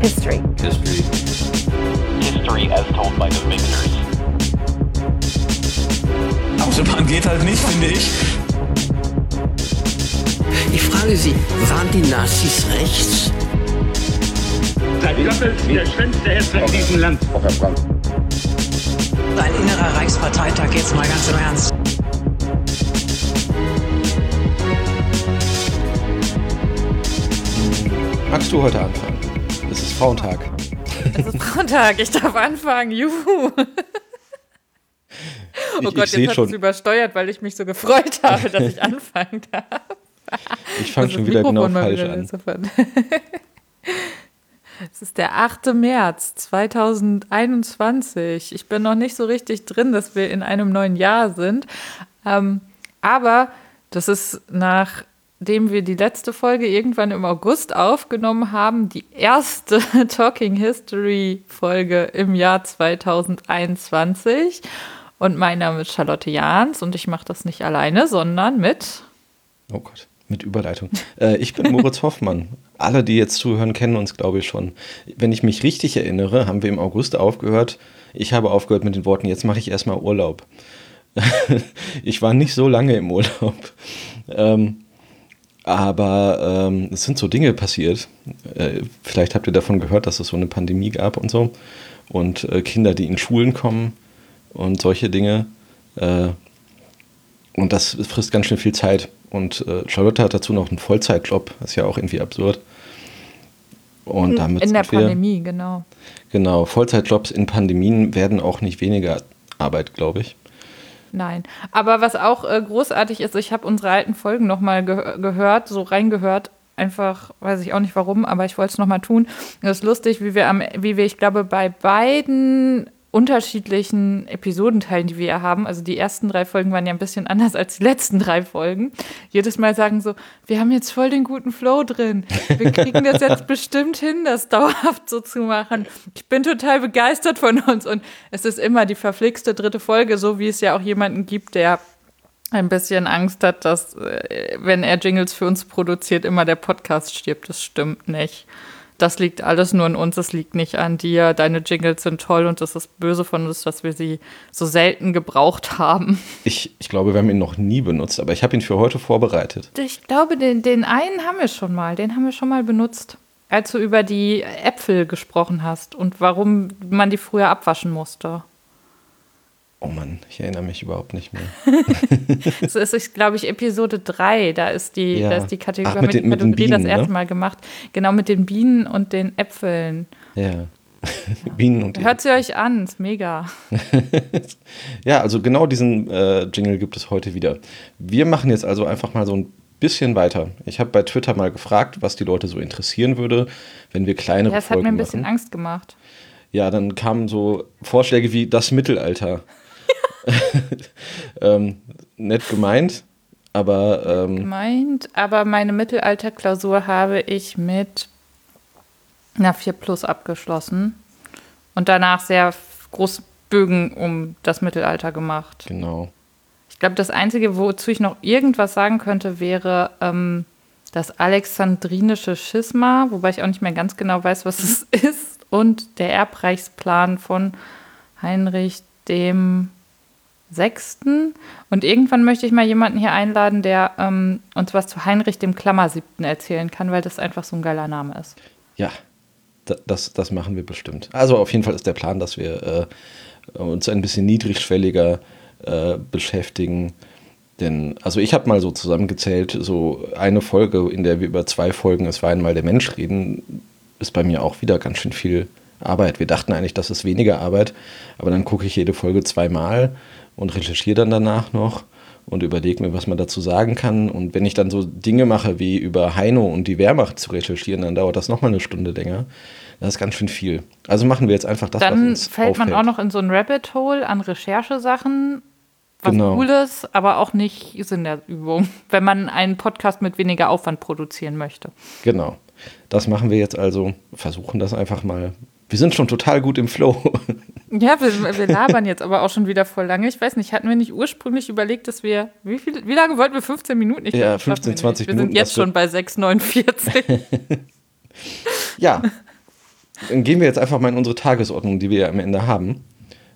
History. History. History as told by the victors. Autobahn geht halt nicht, finde ich. Ich frage Sie, waren die Nazis rechts? Seit Goebbels der schönste Hesse in diesem Land. Ein innerer Reichsparteitag, jetzt mal ganz im Ernst. Magst du heute anfangen? Frauentag. Es ist Frauentag, ich darf anfangen. Juhu. Oh Ich- Gott, ich jetzt hat es übersteuert, weil ich mich so gefreut habe, dass ich anfangen darf. Ich fange schon wieder genau Mikrofon mal falsch an. Es ist der 8. März 2021. Ich bin noch nicht so richtig drin, dass wir in einem neuen Jahr sind. Ähm, aber das ist nachdem wir die letzte Folge irgendwann im August aufgenommen haben, die erste Talking History Folge im Jahr 2021. Und mein Name ist Charlotte Jahns und ich mache das nicht alleine, sondern mit Oh Gott, mit Überleitung. Äh, ich bin Moritz Hoffmann. Alle, die jetzt zuhören, kennen uns, glaube ich, schon. Wenn ich mich richtig erinnere, haben wir im August aufgehört. Ich habe aufgehört mit den Worten, jetzt mache ich erstmal Urlaub. ich war nicht so lange im Urlaub. Ähm, aber ähm, es sind so Dinge passiert. Äh, vielleicht habt ihr davon gehört, dass es so eine Pandemie gab und so. Und äh, Kinder, die in Schulen kommen und solche Dinge. Äh, und das frisst ganz schön viel Zeit. Und äh, Charlotte hat dazu noch einen Vollzeitjob. Das ist ja auch irgendwie absurd. Und damit in der Pandemie, genau. Genau, Vollzeitjobs in Pandemien werden auch nicht weniger Arbeit, glaube ich. Nein. Aber was auch äh, großartig ist, ich habe unsere alten Folgen nochmal ge gehört, so reingehört. Einfach, weiß ich auch nicht warum, aber ich wollte es nochmal tun. Es ist lustig, wie wir am, wie wir, ich glaube, bei beiden unterschiedlichen Episodenteilen, die wir ja haben, also die ersten drei Folgen waren ja ein bisschen anders als die letzten drei Folgen, jedes Mal sagen so, wir haben jetzt voll den guten Flow drin. Wir kriegen das jetzt bestimmt hin, das dauerhaft so zu machen. Ich bin total begeistert von uns und es ist immer die verflixte dritte Folge, so wie es ja auch jemanden gibt, der ein bisschen Angst hat, dass, äh, wenn er Jingles für uns produziert, immer der Podcast stirbt. Das stimmt nicht. Das liegt alles nur an uns, es liegt nicht an dir. Deine Jingles sind toll und es ist böse von uns, dass wir sie so selten gebraucht haben. Ich, ich glaube, wir haben ihn noch nie benutzt, aber ich habe ihn für heute vorbereitet. Ich glaube, den, den einen haben wir schon mal. Den haben wir schon mal benutzt. Als du über die Äpfel gesprochen hast und warum man die früher abwaschen musste. Oh Mann, ich erinnere mich überhaupt nicht mehr. Das ist, ist glaube ich, Episode 3. Da ist die, Ja. da ist die Kategorie, Ach, mit den- mit Kategorie Bienen, das erste ne? Mal gemacht. Genau, mit den Bienen und den Äpfeln. Ja. Bienen und Hört sie euch an, ist mega. Ja, also genau diesen äh, Jingle gibt es heute wieder. Wir machen jetzt also einfach mal so ein bisschen weiter. Ich habe bei Twitter mal gefragt, was die Leute so interessieren würde, wenn wir kleinere Ja, das hat Folgen mir ein bisschen machen. Angst gemacht. Ja, dann kamen so Vorschläge wie das Mittelalter. ähm, nett gemeint, aber ähm, Gemeint, aber meine Mittelalterklausur habe ich mit einer 4 Plus abgeschlossen und danach sehr groß Bögen um das Mittelalter gemacht. genau. Ich glaube, das Einzige, wozu ich noch irgendwas sagen könnte, wäre ähm, das alexandrinische Schisma, wobei ich auch nicht mehr ganz genau weiß, was es ist, und der Erbreichsplan von Heinrich dem Sechsten. Und irgendwann möchte ich mal jemanden hier einladen, der ähm, uns was zu Heinrich dem Klammersiebten erzählen kann, weil das einfach so ein geiler Name ist. Ja, da, das, das machen wir bestimmt. Also auf jeden Fall ist der Plan, dass wir äh, uns ein bisschen niedrigschwelliger äh, beschäftigen. Denn, also ich habe mal so zusammengezählt, so eine Folge, in der wir über zwei Folgen Es war einmal der Mensch reden, ist bei mir auch wieder ganz schön viel Arbeit. Wir dachten eigentlich, das ist weniger Arbeit, aber dann gucke ich jede Folge zweimal und recherchiere dann danach noch und überlege mir, was man dazu sagen kann. Und wenn ich dann so Dinge mache, wie über Heino und die Wehrmacht zu recherchieren, dann dauert das nochmal eine Stunde länger. Das ist ganz schön viel. Also machen wir jetzt einfach das, was Dann uns fällt man auch noch in so ein Rabbit Hole an Recherchesachen, was Genau. Cooles, aber auch nicht Sinn der Übung, wenn man einen Podcast mit weniger Aufwand produzieren möchte. Genau. Das machen wir jetzt also. Versuchen das einfach mal. Wir sind schon total gut im Flow. Ja, wir, wir labern jetzt aber auch schon wieder voll lange. Ich weiß nicht, hatten wir nicht ursprünglich überlegt, dass wir, wie, viel, wie lange wollten wir? 15 Minuten? Ich Ja, glaub, das schaffen 15, wir 20 nicht. Wir Minuten, sind jetzt wird- schon bei 6,49. ja. Dann gehen wir jetzt einfach mal in unsere Tagesordnung, die wir ja am Ende haben.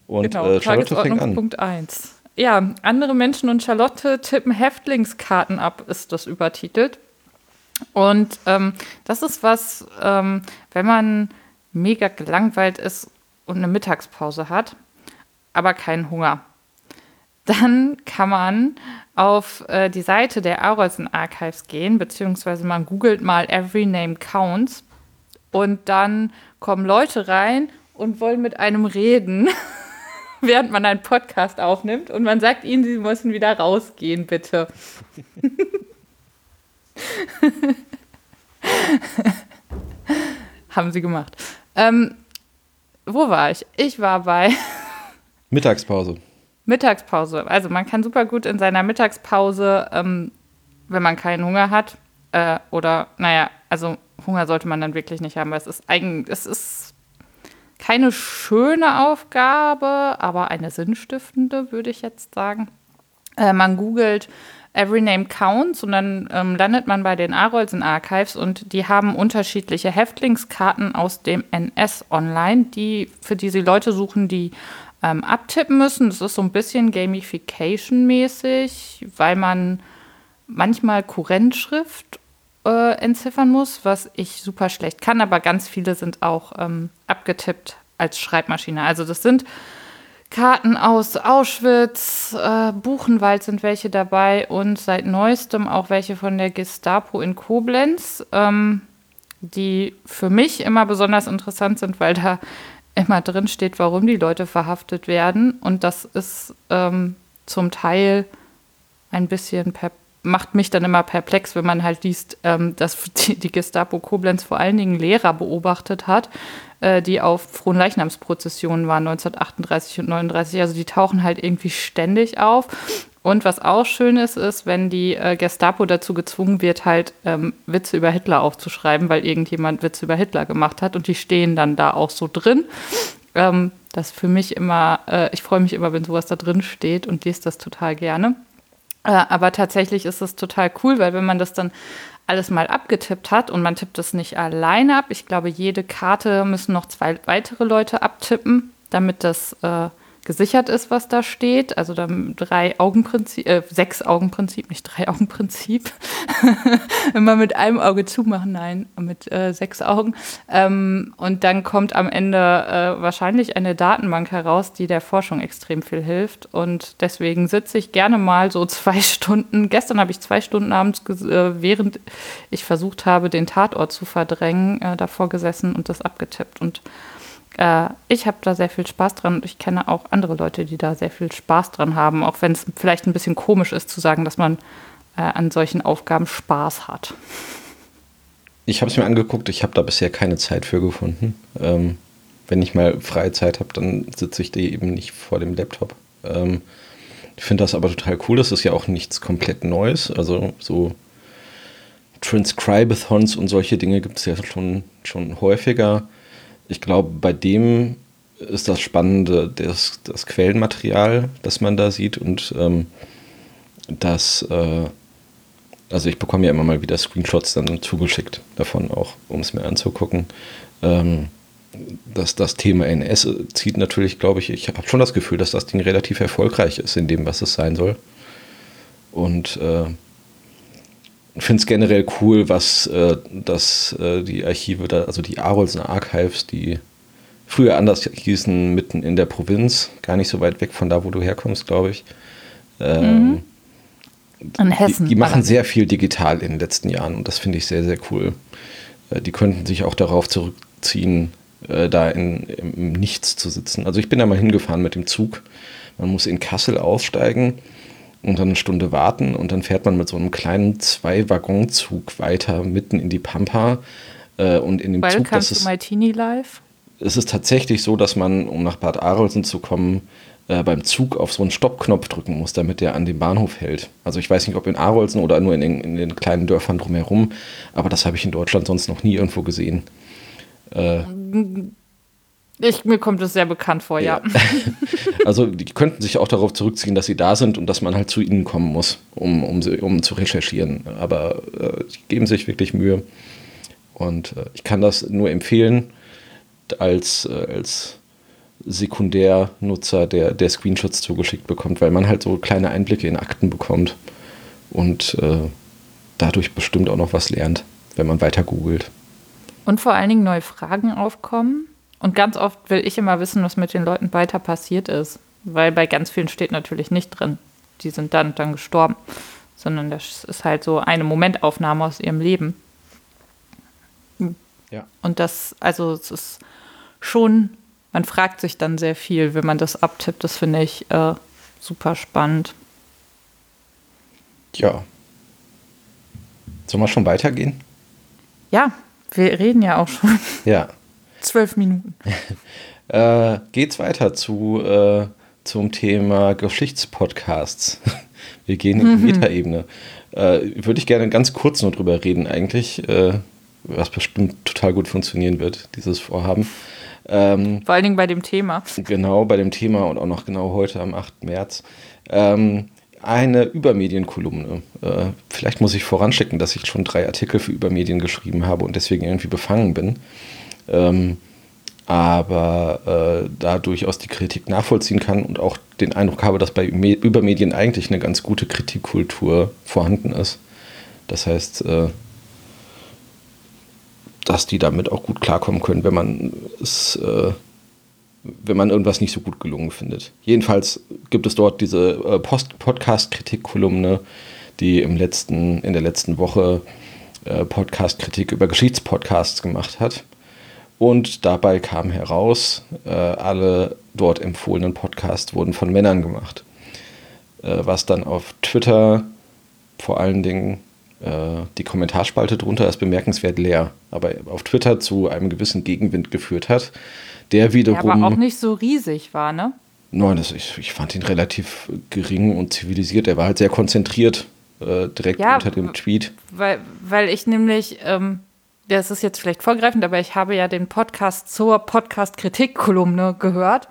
Und Genau, äh, Charlotte fängt an. Punkt 1. Ja, andere Menschen und Charlotte tippen Häftlingskarten ab, ist das übertitelt. Und ähm, das ist was, ähm, wenn man mega gelangweilt ist und eine Mittagspause hat, aber keinen Hunger. Dann kann man auf äh, die Seite der Arolsen Archives gehen, beziehungsweise man googelt mal Every Name Counts und dann kommen Leute rein und wollen mit einem reden, während man einen Podcast aufnimmt und man sagt ihnen, sie müssen wieder rausgehen, bitte. Haben sie gemacht. Ähm, wo war ich? Ich war bei Mittagspause. Mittagspause. Also man kann super gut in seiner Mittagspause, ähm, wenn man keinen Hunger hat, äh, oder naja, also Hunger sollte man dann wirklich nicht haben, weil es ist eigentlich, es ist keine schöne Aufgabe, aber eine sinnstiftende, würde ich jetzt sagen. Äh, man googelt Every Name Counts und dann ähm, landet man bei den Arolsen Archives und die haben unterschiedliche Häftlingskarten aus dem NS online, die, für die sie Leute suchen, die ähm, abtippen müssen. Das ist so ein bisschen Gamification-mäßig, weil man manchmal Kurrentschrift äh, entziffern muss, was ich super schlecht kann, aber ganz viele sind auch ähm, abgetippt als Schreibmaschine. Also das sind Karten aus Auschwitz, äh, Buchenwald sind welche dabei und seit neuestem auch welche von der Gestapo in Koblenz, ähm, die für mich immer besonders interessant sind, weil da immer drin steht, warum die Leute verhaftet werden. Und das ist ähm, zum Teil ein bisschen per macht mich dann immer perplex, wenn man halt liest, ähm, dass die, die Gestapo Koblenz vor allen Dingen Lehrer beobachtet hat, äh, die auf Fronleichnamsprozessionen waren 1938 und 39. Also die tauchen halt irgendwie ständig auf. Und was auch schön ist, ist, wenn die äh, Gestapo dazu gezwungen wird, halt ähm, Witze über Hitler aufzuschreiben, weil irgendjemand Witze über Hitler gemacht hat und die stehen dann da auch so drin. Ähm, das für mich immer, äh, ich freue mich immer, wenn sowas da drin steht und lese das total gerne. Äh, aber tatsächlich ist es total cool, weil wenn man das dann alles mal abgetippt hat und man tippt es nicht alleine ab, ich glaube, jede Karte müssen noch zwei weitere Leute abtippen, damit das äh, gesichert ist, was da steht. Also dann drei Augenprinzip, äh, sechs Augenprinzip, nicht drei Augenprinzip. Immer mit einem Auge zumachen, nein, mit äh, sechs Augen. Ähm, und dann kommt am Ende äh, wahrscheinlich eine Datenbank heraus, die der Forschung extrem viel hilft. Und deswegen sitze ich gerne mal so zwei Stunden. Gestern habe ich zwei Stunden abends, äh, während ich versucht habe, den Tatort zu verdrängen, äh, davor gesessen und das abgetippt. Und äh, ich habe da sehr viel Spaß dran und ich kenne auch andere Leute, die da sehr viel Spaß dran haben, auch wenn es vielleicht ein bisschen komisch ist zu sagen, dass man äh, an solchen Aufgaben Spaß hat. Ich habe es mir angeguckt, ich habe da bisher keine Zeit für gefunden. Ähm, wenn ich mal freie Zeit habe, dann sitze ich die eben nicht vor dem Laptop. Ähm, ich finde das aber total cool. Das ist ja auch nichts komplett Neues. Also so Transcribathons und solche Dinge gibt es ja schon, schon häufiger. Ich glaube, bei dem ist das Spannende das, das Quellenmaterial, das man da sieht und ähm, das, äh, also ich bekomme ja immer mal wieder Screenshots dann zugeschickt davon auch, um es mir anzugucken. Ähm, dass das Thema NS zieht natürlich, glaube ich, ich habe schon das Gefühl, dass das Ding relativ erfolgreich ist in dem, was es sein soll. Und äh, finde es generell cool, was äh, dass äh, die Archive da, also die Arolsen Archives, die früher anders hießen, mitten in der Provinz, gar nicht so weit weg von da, wo du herkommst, glaube ich. Ähm, Mhm. In Hessen. Die, die machen sehr viel digital in den letzten Jahren und das finde ich sehr, sehr cool. Äh, die könnten sich auch darauf zurückziehen, äh, da in, im Nichts zu sitzen. Also ich bin da mal hingefahren mit dem Zug. Man muss in Kassel aussteigen und dann eine Stunde warten und dann fährt man mit so einem kleinen Zwei-Waggon-Zug weiter mitten in die Pampa. Äh, und in dem Zug, Welcome das to ist, my teeny life. es ist tatsächlich so, dass man, um nach Bad Arolsen zu kommen, äh, beim Zug auf so einen Stoppknopf drücken muss, damit der an dem Bahnhof hält. Also ich weiß nicht, ob in Arolsen oder nur in den, in den kleinen Dörfern drumherum, aber das habe ich in Deutschland sonst noch nie irgendwo gesehen. Ich, mir kommt es sehr bekannt vor, ja. Also die könnten sich auch darauf zurückziehen, dass sie da sind und dass man halt zu ihnen kommen muss, um, um, sie, um zu recherchieren. Aber äh, die geben sich wirklich Mühe. Und äh, ich kann das nur empfehlen. als, äh, als Sekundärnutzer, der, der Screenshots zugeschickt bekommt, weil man halt so kleine Einblicke in Akten bekommt und äh, dadurch bestimmt auch noch was lernt, wenn man weiter googelt. Und vor allen Dingen neue Fragen aufkommen. Und ganz oft will ich immer wissen, was mit den Leuten weiter passiert ist. Weil bei ganz vielen steht natürlich nicht drin, die sind dann und dann gestorben. Sondern das ist halt so eine Momentaufnahme aus ihrem Leben. Ja. Und das, also es ist schon, man fragt sich dann sehr viel, wenn man das abtippt. Das finde ich äh, super spannend. Ja. Sollen wir schon weitergehen? Ja, wir reden ja auch schon Ja. Zwölf Minuten. Äh, geht's weiter zu, äh, zum Thema Geschichtspodcasts. Wir gehen in die Metaebene. Äh, Würde ich gerne ganz kurz nur drüber reden, eigentlich, äh, was bestimmt total gut funktionieren wird, dieses Vorhaben. Ähm, Vor allen Dingen bei dem Thema. genau bei dem Thema und auch noch genau heute am 8. März. Ähm, eine Übermedienkolumne. Äh, vielleicht muss ich voranschicken, dass ich schon drei Artikel für Übermedien geschrieben habe und deswegen irgendwie befangen bin. Ähm, aber äh, da durchaus die Kritik nachvollziehen kann und auch den Eindruck habe, dass bei Me Übermedien eigentlich eine ganz gute Kritikkultur vorhanden ist. Das heißt, äh, dass die damit auch gut klarkommen können, wenn man es, äh, wenn man irgendwas nicht so gut gelungen findet. Jedenfalls gibt es dort diese äh, Podcast-Kritik-Kolumne, die im letzten, in der letzten Woche äh, Podcast-Kritik über Geschichtspodcasts gemacht hat. Und dabei kam heraus, äh, alle dort empfohlenen Podcasts wurden von Männern gemacht. Äh, was dann auf Twitter vor allen Dingen äh, die Kommentarspalte drunter ist bemerkenswert leer, aber auf Twitter zu einem gewissen Gegenwind geführt hat, der Der wiederum. aber auch nicht so riesig war, ne? Nein, das, ich, ich fand ihn relativ gering und zivilisiert. Er war halt sehr konzentriert, äh, direkt Ja, unter dem Tweet. Weil, weil ich nämlich, ähm, das ist jetzt vielleicht vorgreifend, aber ich habe ja den Podcast zur Podcast-Kritik-Kolumne gehört.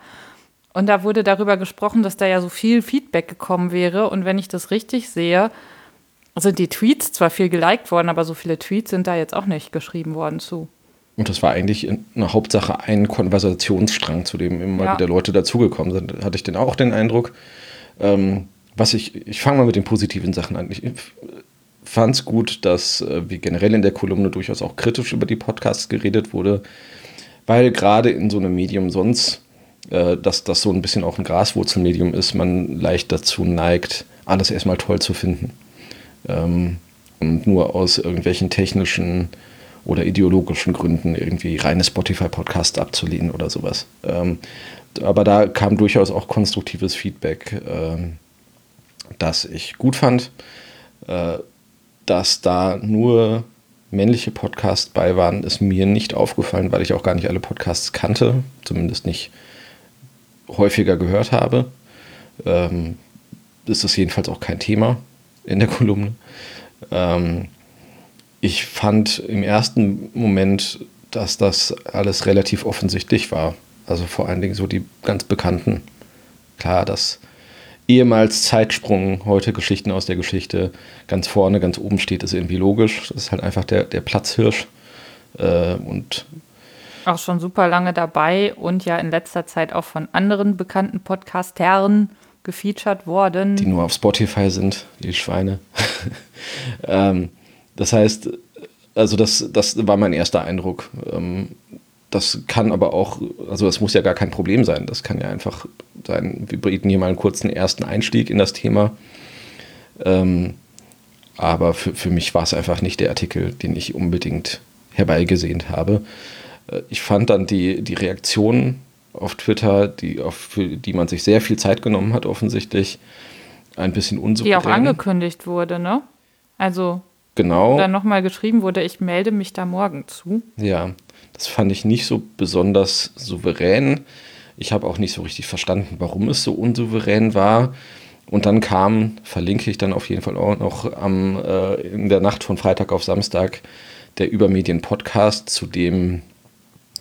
Und da wurde darüber gesprochen, dass da ja so viel Feedback gekommen wäre. Und wenn ich das richtig sehe, sind die Tweets zwar viel geliked worden, aber so viele Tweets sind da jetzt auch nicht geschrieben worden zu. Und das war eigentlich in- eine Hauptsache ein Konversationsstrang, zu dem immer Ja. wieder Leute dazugekommen sind. Hatte ich denn auch den Eindruck. Ähm, was ich, ich fange mal mit den positiven Sachen an. Ich fand es gut, dass äh, wie generell in der Kolumne durchaus auch kritisch über die Podcasts geredet wurde, weil gerade in so einem Medium sonst, äh, dass das so ein bisschen auch ein Graswurzelmedium ist, man leicht dazu neigt, alles erstmal toll zu finden. Ähm, und nur aus irgendwelchen technischen oder ideologischen Gründen irgendwie reine Spotify-Podcasts abzulehnen oder sowas. Ähm, aber da kam durchaus auch konstruktives Feedback, ähm, das ich gut fand, äh, dass da nur männliche Podcasts bei waren, ist mir nicht aufgefallen, weil ich auch gar nicht alle Podcasts kannte, zumindest nicht häufiger gehört habe. Ähm, das ist jedenfalls auch kein Thema in der Kolumne. Ähm, ich fand im ersten Moment, dass das alles relativ offensichtlich war. Also vor allen Dingen so die ganz bekannten. Klar, dass ehemals Zeitsprung, heute Geschichten aus der Geschichte ganz vorne, ganz oben steht, ist irgendwie logisch. Das ist halt einfach der, der Platzhirsch. Äh, und Auch schon super lange dabei und ja in letzter Zeit auch von anderen bekannten Podcastern gefeatured worden. die nur auf Spotify sind, die Schweine. ähm, das heißt, also das, das war mein erster Eindruck. Ähm, das kann aber auch, also das muss ja gar kein Problem sein. Das kann ja einfach sein, wir bieten hier mal einen kurzen ersten Einstieg in das Thema. Ähm, aber für, für mich war es einfach nicht der Artikel, den ich unbedingt herbeigesehnt habe. Äh, Ich fand dann die, die Reaktionen auf Twitter, die, auf, für die man sich sehr viel Zeit genommen hat, offensichtlich, ein bisschen die unsouverän. auch angekündigt wurde, ne? Also Genau. dann nochmal geschrieben wurde, ich melde mich da morgen zu. Ja, das fand ich nicht so besonders souverän. Ich habe auch nicht so richtig verstanden, warum es so unsouverän war. Und dann kam, verlinke ich dann auf jeden Fall auch noch am, äh, in der Nacht von Freitag auf Samstag der Übermedien-Podcast, zu dem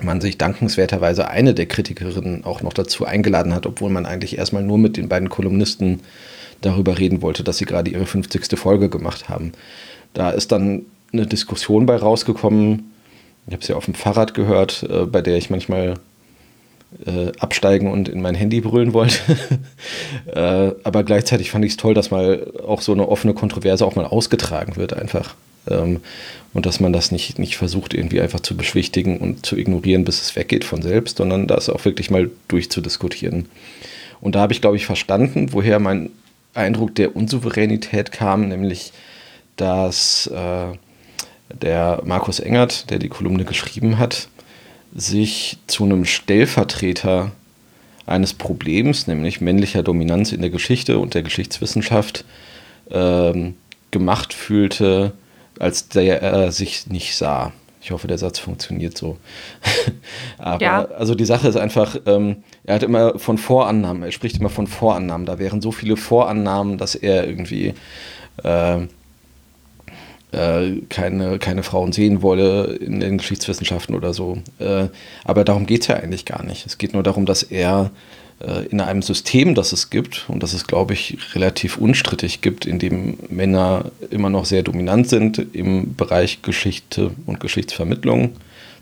man sich dankenswerterweise eine der Kritikerinnen auch noch dazu eingeladen hat, obwohl man eigentlich erstmal nur mit den beiden Kolumnisten darüber reden wollte, dass sie gerade ihre 50. Folge gemacht haben. Da ist dann eine Diskussion bei rausgekommen, Ich habe sie auf dem Fahrrad gehört, äh, bei der ich manchmal äh, absteigen und in mein Handy brüllen wollte. äh, aber gleichzeitig fand ich es toll, dass mal auch so eine offene Kontroverse auch mal ausgetragen wird einfach. Ähm, und dass man das nicht, nicht versucht, irgendwie einfach zu beschwichtigen und zu ignorieren, bis es weggeht von selbst, sondern das auch wirklich mal durchzudiskutieren. Und da habe ich, glaube ich, verstanden, woher mein Eindruck der Unsouveränität kam, nämlich, dass äh, der Markus Engert, der die Kolumne geschrieben hat, sich zu einem Stellvertreter eines Problems, nämlich männlicher Dominanz in der Geschichte und der Geschichtswissenschaft, ähm, gemacht fühlte, als der er sich nicht sah. Ich hoffe, der Satz funktioniert so. Aber Ja. also die Sache ist einfach, ähm, er hat immer von Vorannahmen, er spricht immer von Vorannahmen. Da wären so viele Vorannahmen, dass er irgendwie äh, äh, keine, keine Frauen sehen wolle in den Geschichtswissenschaften oder so. Äh, aber darum geht es ja eigentlich gar nicht. Es geht nur darum, dass er äh, in einem System, das es gibt und das es, glaube ich, relativ unstrittig gibt, in dem Männer immer noch sehr dominant sind im Bereich Geschichte und Geschichtsvermittlung,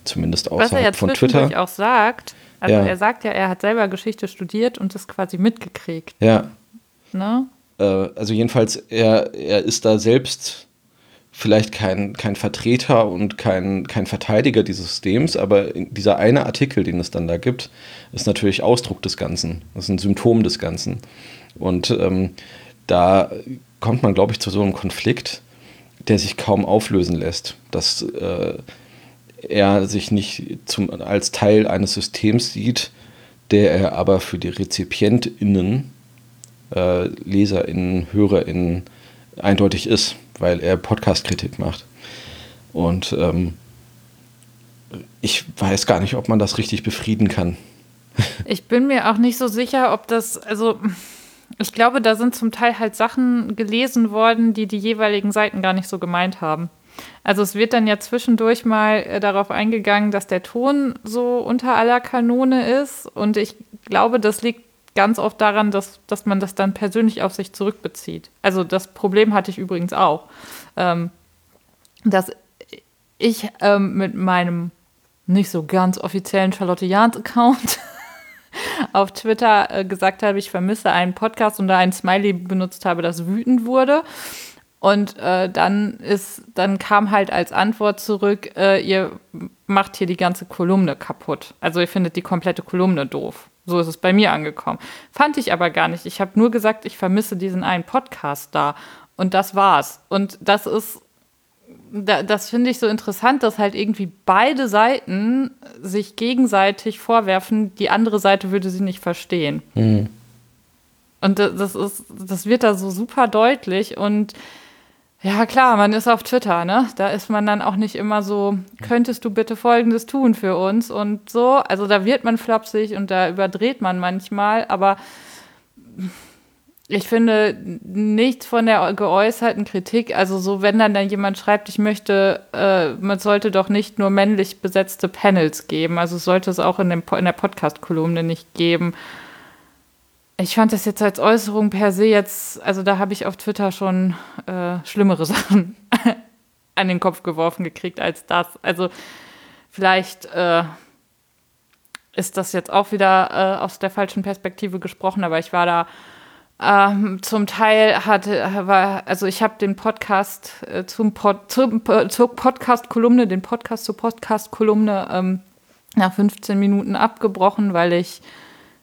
zumindest Was er außerhalb jetzt von Twitter. auch sagt, also Ja. er sagt ja, er hat selber Geschichte studiert und das quasi mitgekriegt. Ja, Ne? äh, also jedenfalls, er, er ist da selbst vielleicht kein, kein Vertreter und kein, kein Verteidiger dieses Systems, aber dieser eine Artikel, den es dann da gibt, ist natürlich Ausdruck des Ganzen. Das ist ein Symptom des Ganzen. Und ähm, da kommt man, glaube ich, zu so einem Konflikt, der sich kaum auflösen lässt. Dass äh, er sich nicht zum, als Teil eines Systems sieht, der er aber für die RezipientInnen äh, LeserInnen, HörerInnen eindeutig ist, weil er Podcast-Kritik macht. Und ähm, ich weiß gar nicht, ob man das richtig befrieden kann. Ich bin mir auch nicht so sicher, ob das, also ich glaube, da sind zum Teil halt Sachen gelesen worden, die die jeweiligen Seiten gar nicht so gemeint haben. Also es wird dann ja zwischendurch mal äh, darauf eingegangen, dass der Ton so unter aller Kanone ist. Und ich glaube, das liegt ganz oft daran, dass, dass man das dann persönlich auf sich zurückbezieht. Also das Problem hatte ich übrigens auch. Ähm, dass ich ähm, mit meinem nicht so ganz offiziellen Charlotte Jahns-Account auf Twitter äh, gesagt habe, ich vermisse einen Podcast und da ein Smiley benutzt habe, das wütend wurde. Und äh, dann ist, dann kam halt als Antwort zurück, äh, ihr macht hier die ganze Kolumne kaputt. Also ihr findet die komplette Kolumne doof. So ist es bei mir angekommen. Fand ich aber gar nicht. Ich habe nur gesagt, ich vermisse diesen einen Podcast da. Und das war's. Und das ist da, das finde ich so interessant, dass halt irgendwie beide Seiten sich gegenseitig vorwerfen, die andere Seite würde sie nicht verstehen. Und da- das ist, das wird da so super deutlich und ja, klar, man ist auf Twitter, ne? Da ist man dann auch nicht immer so, könntest du bitte Folgendes tun für uns und so. Also da wird man flapsig und da überdreht man manchmal, aber ich finde nichts von der geäußerten Kritik, also so, wenn dann, dann jemand schreibt, ich möchte, äh, man sollte doch nicht nur männlich besetzte Panels geben, also sollte es auch in, dem, in der Podcast-Kolumne nicht geben. Ich fand das jetzt als Äußerung per se jetzt, also da habe ich auf Twitter schon äh, schlimmere Sachen an den Kopf geworfen gekriegt als das. Also vielleicht äh, ist das jetzt auch wieder äh, aus der falschen Perspektive gesprochen, aber ich war da ähm, zum Teil hatte, war, also ich habe den Podcast äh, zum, Pod, zum äh, zur Podcast-Kolumne, den Podcast zur Podcast-Kolumne ähm, nach 15 Minuten abgebrochen, weil ich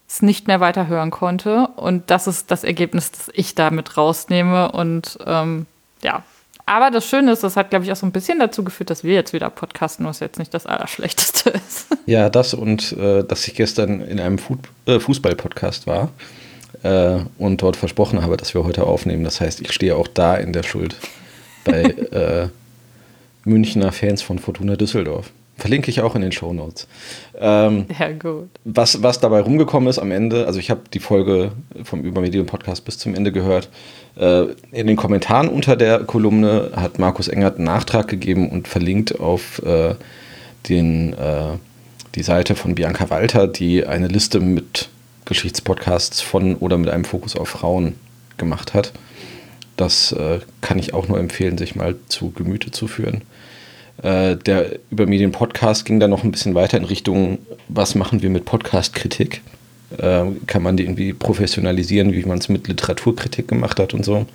es nicht mehr weiterhören konnte. Und das ist das Ergebnis, das ich damit rausnehme. Und ähm, ja, aber das Schöne ist, das hat, glaube ich, auch so ein bisschen dazu geführt, dass wir jetzt wieder podcasten, was jetzt nicht das Allerschlechteste ist. Ja, das und äh, dass ich gestern in einem äh, Fußball-Podcast war äh, und dort versprochen habe, dass wir heute aufnehmen. Das heißt, ich stehe auch da in der Schuld bei äh, Münchner Fans von Fortuna Düsseldorf. Verlinke ich auch in den Shownotes. Ähm, Ja, gut. was, was dabei rumgekommen ist am Ende, also ich habe die Folge vom Übermedien Podcast bis zum Ende gehört. Äh, in den Kommentaren unter der Kolumne hat Markus Engert einen Nachtrag gegeben und verlinkt auf äh, den, äh, die Seite von Bianca Walter, die eine Liste mit Geschichtspodcasts von oder mit einem Fokus auf Frauen gemacht hat. Das äh, kann ich auch nur empfehlen, sich mal zu Gemüte zu führen. Äh, der Übermedien-Podcast ging dann noch ein bisschen weiter in Richtung, was machen wir mit Podcast-Kritik? Äh, kann man die irgendwie professionalisieren, wie man es mit Literaturkritik gemacht hat und so.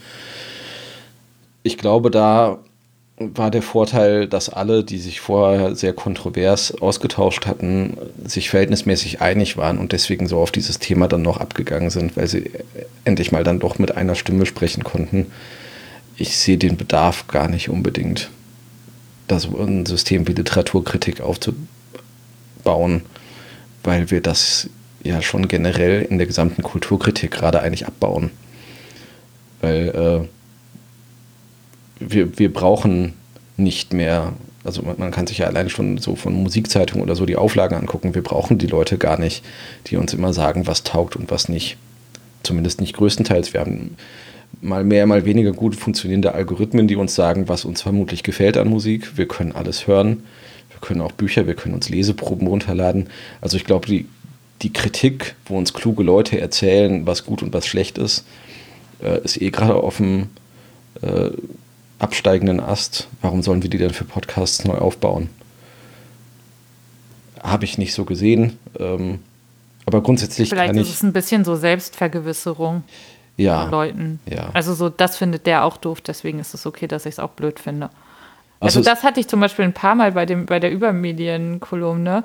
Ich glaube, da war der Vorteil, dass alle, die sich vorher sehr kontrovers ausgetauscht hatten, sich verhältnismäßig einig waren und deswegen so auf dieses Thema dann noch abgegangen sind, weil sie endlich mal dann doch mit einer Stimme sprechen konnten. Ich sehe den Bedarf gar nicht unbedingt, das ein System wie Literaturkritik aufzubauen, weil wir das ja schon generell in der gesamten Kulturkritik gerade eigentlich abbauen. Weil äh, wir, wir brauchen nicht mehr, also man, man kann sich ja allein schon so von Musikzeitungen oder so die Auflagen angucken, wir brauchen die Leute gar nicht, die uns immer sagen, was taugt und was nicht. Zumindest nicht größtenteils. Wir haben mal mehr, mal weniger gut funktionierende Algorithmen, die uns sagen, was uns vermutlich gefällt an Musik. Wir können alles hören. Wir können auch Bücher, wir können uns Leseproben runterladen. Also ich glaube, die, die Kritik, wo uns kluge Leute erzählen, was gut und was schlecht ist, äh, ist eh gerade auf dem äh, absteigenden Ast. Warum sollen wir die denn für Podcasts neu aufbauen? Habe ich nicht so gesehen. Ähm, aber grundsätzlich Vielleicht ist es ein bisschen so Selbstvergewisserung ja, Leuten. ja. Also so, das findet der auch doof, deswegen ist es okay, dass ich es auch blöd finde. Also Also, das hatte ich zum Beispiel ein paar Mal bei, dem, bei der Übermedienkolumne,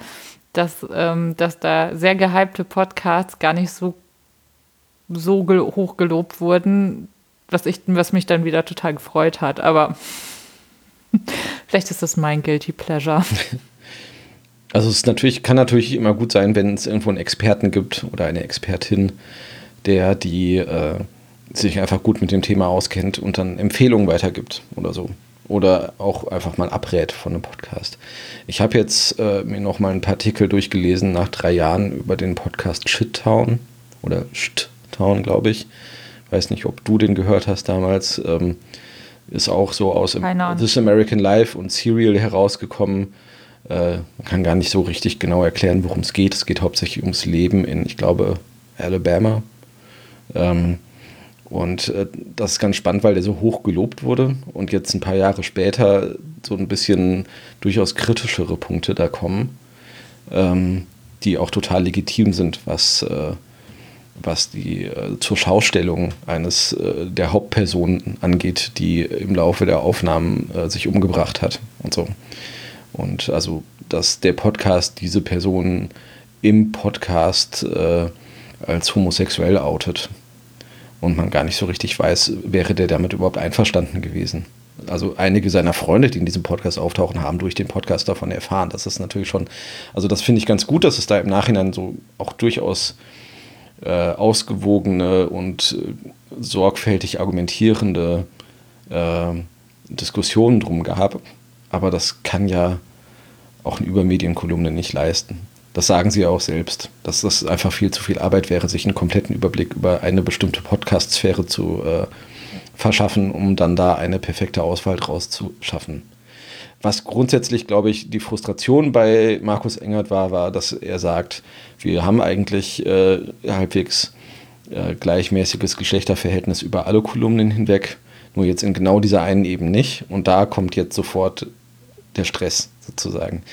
dass, ähm, dass da sehr gehypte Podcasts gar nicht so, so hoch gelobt wurden, was, ich, was mich dann wieder total gefreut hat. Aber vielleicht ist das mein Guilty Pleasure. Also es ist natürlich, kann natürlich immer gut sein, wenn es irgendwo einen Experten gibt oder eine Expertin, der die äh, sich einfach gut mit dem Thema auskennt und dann Empfehlungen weitergibt oder so. Oder auch einfach mal abrät von einem Podcast. Ich habe jetzt äh, mir noch mal ein paar Artikel durchgelesen nach drei Jahren über den Podcast Shittown oder Shittown, glaube ich. Weiß nicht, ob du den gehört hast damals. Ähm, ist auch so aus. This American Life und Serial herausgekommen. Äh, man kann gar nicht so richtig genau erklären, worum es geht. Es geht hauptsächlich ums Leben in, ich glaube, Alabama. Ähm, und äh, das ist ganz spannend, weil der so hoch gelobt wurde und jetzt ein paar Jahre später so ein bisschen durchaus kritischere Punkte da kommen, ähm, die auch total legitim sind, was, äh, was die äh, zur Schaustellung eines äh, der Hauptpersonen angeht, die im Laufe der Aufnahmen äh, sich umgebracht hat und so. Und also, dass der Podcast diese Person im Podcast äh, als homosexuell outet und man gar nicht so richtig weiß, wäre der damit überhaupt einverstanden gewesen. Also einige seiner Freunde, die in diesem Podcast auftauchen, haben durch den Podcast davon erfahren. Das ist natürlich schon, also das finde ich ganz gut, dass es da im Nachhinein so auch durchaus äh, ausgewogene und äh, sorgfältig argumentierende äh, Diskussionen drum gab. Aber das kann ja auch eine Übermedienkolumne nicht leisten. Das sagen sie ja auch selbst, dass das einfach viel zu viel Arbeit wäre, sich einen kompletten Überblick über eine bestimmte Podcast-Sphäre zu äh, verschaffen, um dann da eine perfekte Auswahl draus zu schaffen. Was grundsätzlich, glaube ich, die Frustration bei Markus Engert war, war, dass er sagt, wir haben eigentlich äh, halbwegs äh, gleichmäßiges Geschlechterverhältnis über alle Kolumnen hinweg, nur jetzt in genau dieser einen eben nicht. Und da kommt jetzt sofort der Stress sozusagen.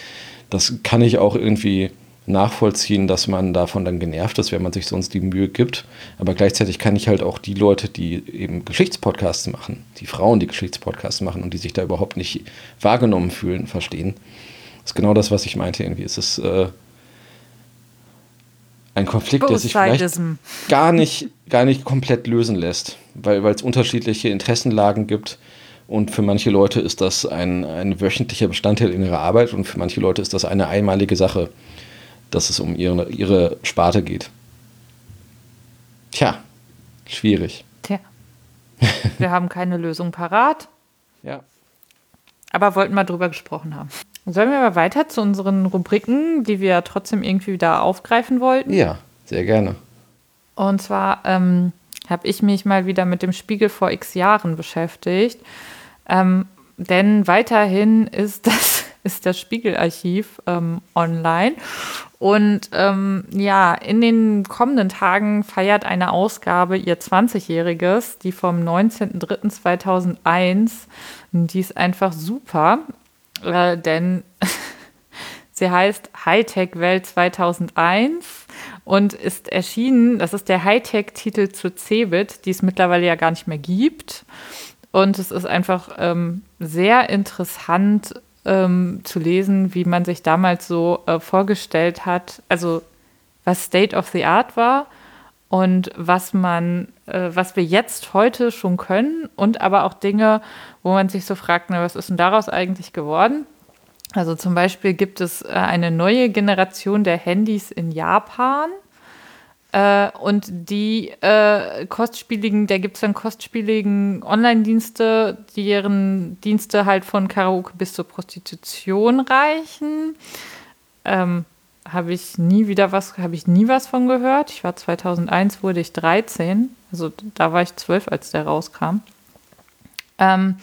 Das kann ich auch irgendwie nachvollziehen, dass man davon dann genervt ist, wenn man sich sonst die Mühe gibt. Aber gleichzeitig kann ich halt auch die Leute, die eben Geschichtspodcasts machen, die Frauen, die Geschichtspodcasts machen und die sich da überhaupt nicht wahrgenommen fühlen, verstehen. Das ist genau das, was ich meinte. Irgendwie ist es äh, ein Konflikt, der sich vielleicht gar nicht, gar nicht komplett lösen lässt, weil weil es unterschiedliche Interessenlagen gibt. Und für manche Leute ist das ein, ein wöchentlicher Bestandteil in ihrer Arbeit und für manche Leute ist das eine einmalige Sache, dass es um ihre, ihre Sparte geht. Tja, schwierig. Tja. Wir haben keine Lösung parat, Ja. aber wollten mal drüber gesprochen haben. Sollen wir aber weiter zu unseren Rubriken, die wir ja trotzdem irgendwie wieder aufgreifen wollten? Ja, sehr gerne. Und zwar ähm, habe ich mich mal wieder mit dem Spiegel vor x Jahren beschäftigt. Ähm, denn weiterhin ist das, ist das Spiegelarchiv ähm, online. Und ähm, ja, in den kommenden Tagen feiert eine Ausgabe ihr 20-Jähriges, die vom 19.03.2001. Die ist einfach super. äh, denn sie heißt Hightech Welt 2001 und ist erschienen, das ist der Hightech-Titel zu Cebit, die es mittlerweile ja gar nicht mehr gibt. Und es ist einfach ähm, sehr interessant ähm, zu lesen, wie man sich damals so äh, vorgestellt hat, also was State of the Art war und was man, äh, was wir jetzt heute schon können und aber auch Dinge, wo man sich so fragt, na, was ist denn daraus eigentlich geworden? Also zum Beispiel gibt es äh, eine neue Generation der Handys in Japan. Äh, und die äh, kostspieligen, da gibt es dann kostspieligen Online-Dienste, deren Dienste halt von Karaoke bis zur Prostitution reichen. Ähm, habe ich nie wieder was, habe ich nie was von gehört. Ich war 2001, wurde ich 13, also da war ich 12, als der rauskam. Ähm,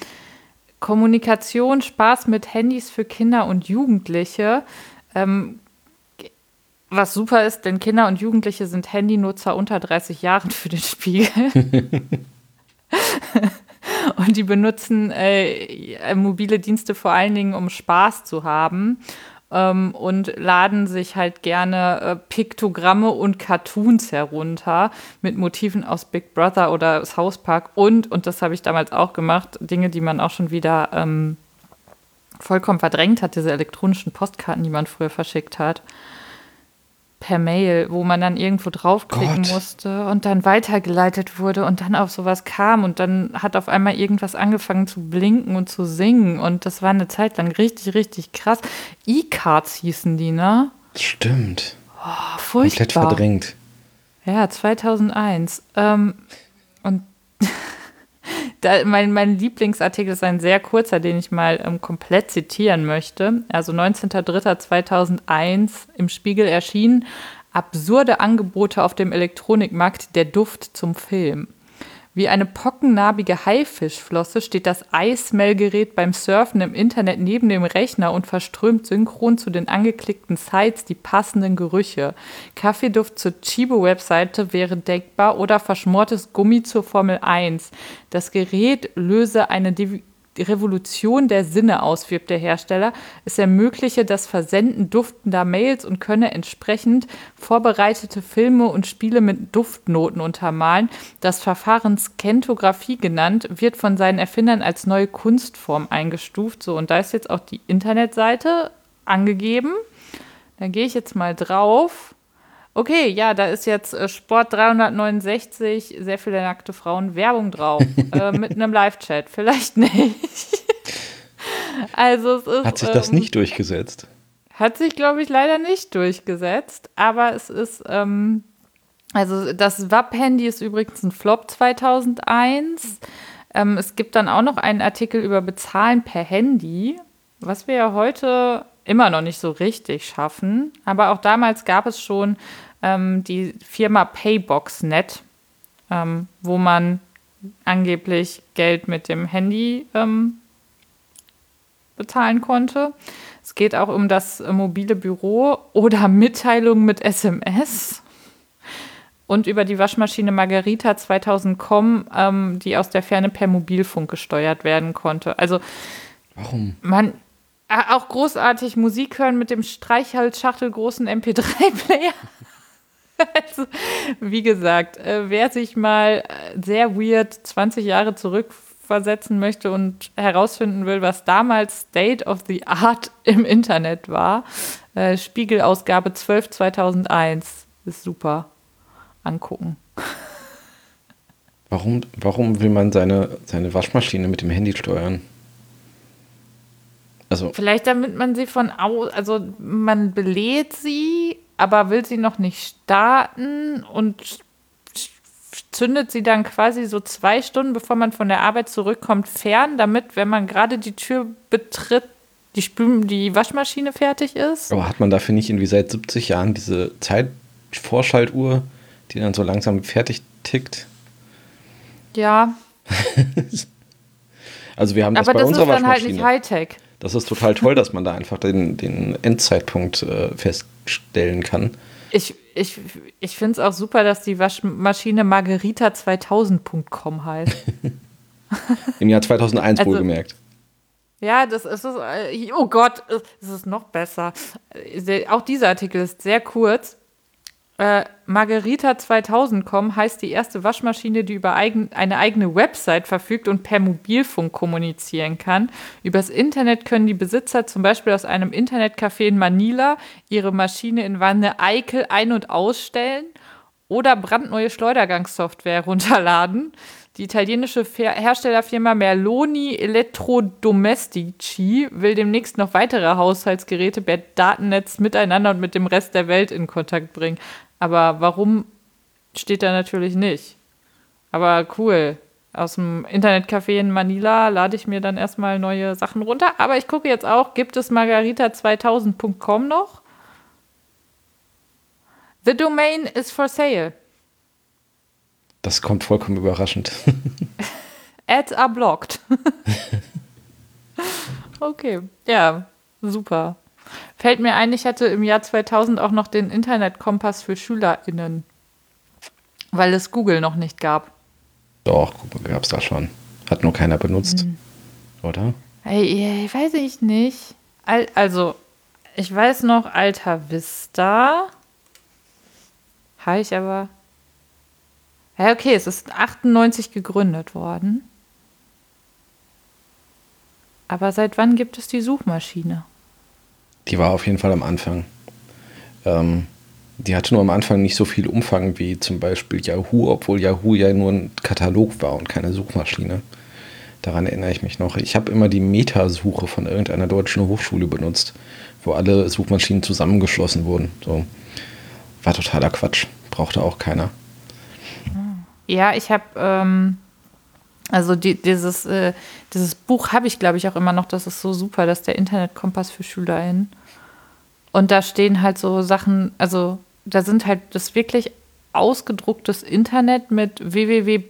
Kommunikation, Spaß mit Handys für Kinder und Jugendliche. Ähm, was super ist, denn Kinder und Jugendliche sind Handynutzer unter 30 Jahren für den Spiegel. und die benutzen äh, mobile Dienste vor allen Dingen, um Spaß zu haben ähm, und laden sich halt gerne äh, Piktogramme und Cartoons herunter mit Motiven aus Big Brother oder South Park und, und das habe ich damals auch gemacht, Dinge, die man auch schon wieder ähm, vollkommen verdrängt hat, diese elektronischen Postkarten, die man früher verschickt hat per Mail, wo man dann irgendwo draufklicken Gott. musste und dann weitergeleitet wurde und dann auf sowas kam und dann hat auf einmal irgendwas angefangen zu blinken und zu singen und das war eine Zeit lang richtig, richtig krass. E-Cards hießen die, ne? Stimmt. Oh, furchtbar. Komplett verdrängt. Ja, 2001. Ähm, da, mein, mein Lieblingsartikel ist ein sehr kurzer, den ich mal ähm, komplett zitieren möchte. Also 19.03.2001 im Spiegel erschienen. Absurde Angebote auf dem Elektronikmarkt, der Duft zum Film. Wie eine pockennarbige Haifischflosse steht das Eismellgerät beim Surfen im Internet neben dem Rechner und verströmt synchron zu den angeklickten Sites die passenden Gerüche. Kaffeeduft zur Chibo-Webseite wäre denkbar oder verschmortes Gummi zur Formel 1. Das Gerät löse eine Div die Revolution der Sinne aus, wirbt der Hersteller. Es ermögliche das Versenden duftender Mails und könne entsprechend vorbereitete Filme und Spiele mit Duftnoten untermalen. Das Verfahren Skentographie genannt, wird von seinen Erfindern als neue Kunstform eingestuft. So, und da ist jetzt auch die Internetseite angegeben. Da gehe ich jetzt mal drauf. Okay, ja, da ist jetzt äh, Sport 369, sehr viele nackte Frauen, Werbung drauf, äh, mit einem Live-Chat. Vielleicht nicht. also es ist, Hat sich das ähm, nicht durchgesetzt? Hat sich, glaube ich, leider nicht durchgesetzt, aber es ist, ähm, also das WAP-Handy ist übrigens ein Flop 2001. Ähm, es gibt dann auch noch einen Artikel über Bezahlen per Handy, was wir ja heute immer noch nicht so richtig schaffen. Aber auch damals gab es schon ähm, die Firma Paybox.net, ähm, wo man angeblich Geld mit dem Handy ähm, bezahlen konnte. Es geht auch um das äh, mobile Büro oder Mitteilungen mit SMS. Und über die Waschmaschine Margarita 2000com, ähm, die aus der Ferne per Mobilfunk gesteuert werden konnte. Also Warum? man auch großartig Musik hören mit dem Streichholzschachtel großen MP3-Player. also, wie gesagt, äh, wer sich mal äh, sehr weird 20 Jahre zurückversetzen möchte und herausfinden will, was damals State of the Art im Internet war, äh, Spiegelausgabe 12 2001 ist super. Angucken. Warum, warum will man seine, seine Waschmaschine mit dem Handy steuern? Also, Vielleicht damit man sie von au, also man belädt sie, aber will sie noch nicht starten und zündet sie dann quasi so zwei Stunden, bevor man von der Arbeit zurückkommt, fern, damit, wenn man gerade die Tür betritt, die, Spül die Waschmaschine fertig ist. aber hat man dafür nicht irgendwie seit 70 Jahren diese Zeitvorschaltuhr, die dann so langsam fertig tickt? Ja, Also wir haben das aber bei das ist unserer dann halt nicht Waschmaschine. Hightech. Das ist total toll, dass man da einfach den, den Endzeitpunkt äh, feststellen kann. Ich, ich, ich finde es auch super, dass die Waschmaschine Margarita2000.com heißt. Im Jahr 2001 Also- wohlgemerkt. Ja, das ist es. äh, Oh Gott, es ist noch besser. Auch dieser Artikel ist sehr kurz. Äh, Margarita 2000.com heißt die erste Waschmaschine, die über eigen, eine eigene Website verfügt und per Mobilfunk kommunizieren kann. Übers Internet können die Besitzer zum Beispiel aus einem Internetcafé in Manila ihre Maschine in Wanne Eickel ein- und ausstellen oder brandneue Schleudergangssoftware runterladen. Die italienische Herstellerfirma Merloni Elettrodomestici will demnächst noch weitere Haushaltsgeräte per Datennetz miteinander und mit dem Rest der Welt in Kontakt bringen. Aber warum steht da natürlich nicht. Aber cool. Aus dem Internetcafé in Manila lade ich mir dann erstmal neue Sachen runter. Aber ich gucke jetzt auch, gibt es margarita2000.com noch? The domain is for sale. Das kommt vollkommen überraschend. Ads are blocked. okay, ja, super. Fällt mir ein, ich hatte im Jahr 2000 auch noch den Internetkompass für SchülerInnen, weil es Google noch nicht gab. Doch, gab es da schon. Hat nur keiner benutzt. Oder? Ey, ich weiß ich nicht. Al also, ich weiß noch Alta Vista. Habe ich aber. Ja, okay, es ist 98 gegründet worden. Aber seit wann gibt es die Suchmaschine? Die war auf jeden Fall am Anfang. Ähm, die hatte nur am Anfang nicht so viel Umfang wie zum Beispiel Yahoo, obwohl Yahoo ja nur ein Katalog war und keine Suchmaschine. Daran erinnere ich mich noch. Ich habe immer die Metasuche von irgendeiner deutschen Hochschule benutzt, wo alle Suchmaschinen zusammengeschlossen wurden. So. War totaler Quatsch. Brauchte auch keiner. Ja, ich habe, ähm, also die, dieses, äh, dieses Buch habe ich, glaube ich, auch immer noch. Das ist so super, das ist der Internetkompass für SchülerInnen. Und da stehen halt so Sachen, also da sind halt das wirklich ausgedrucktes Internet mit www.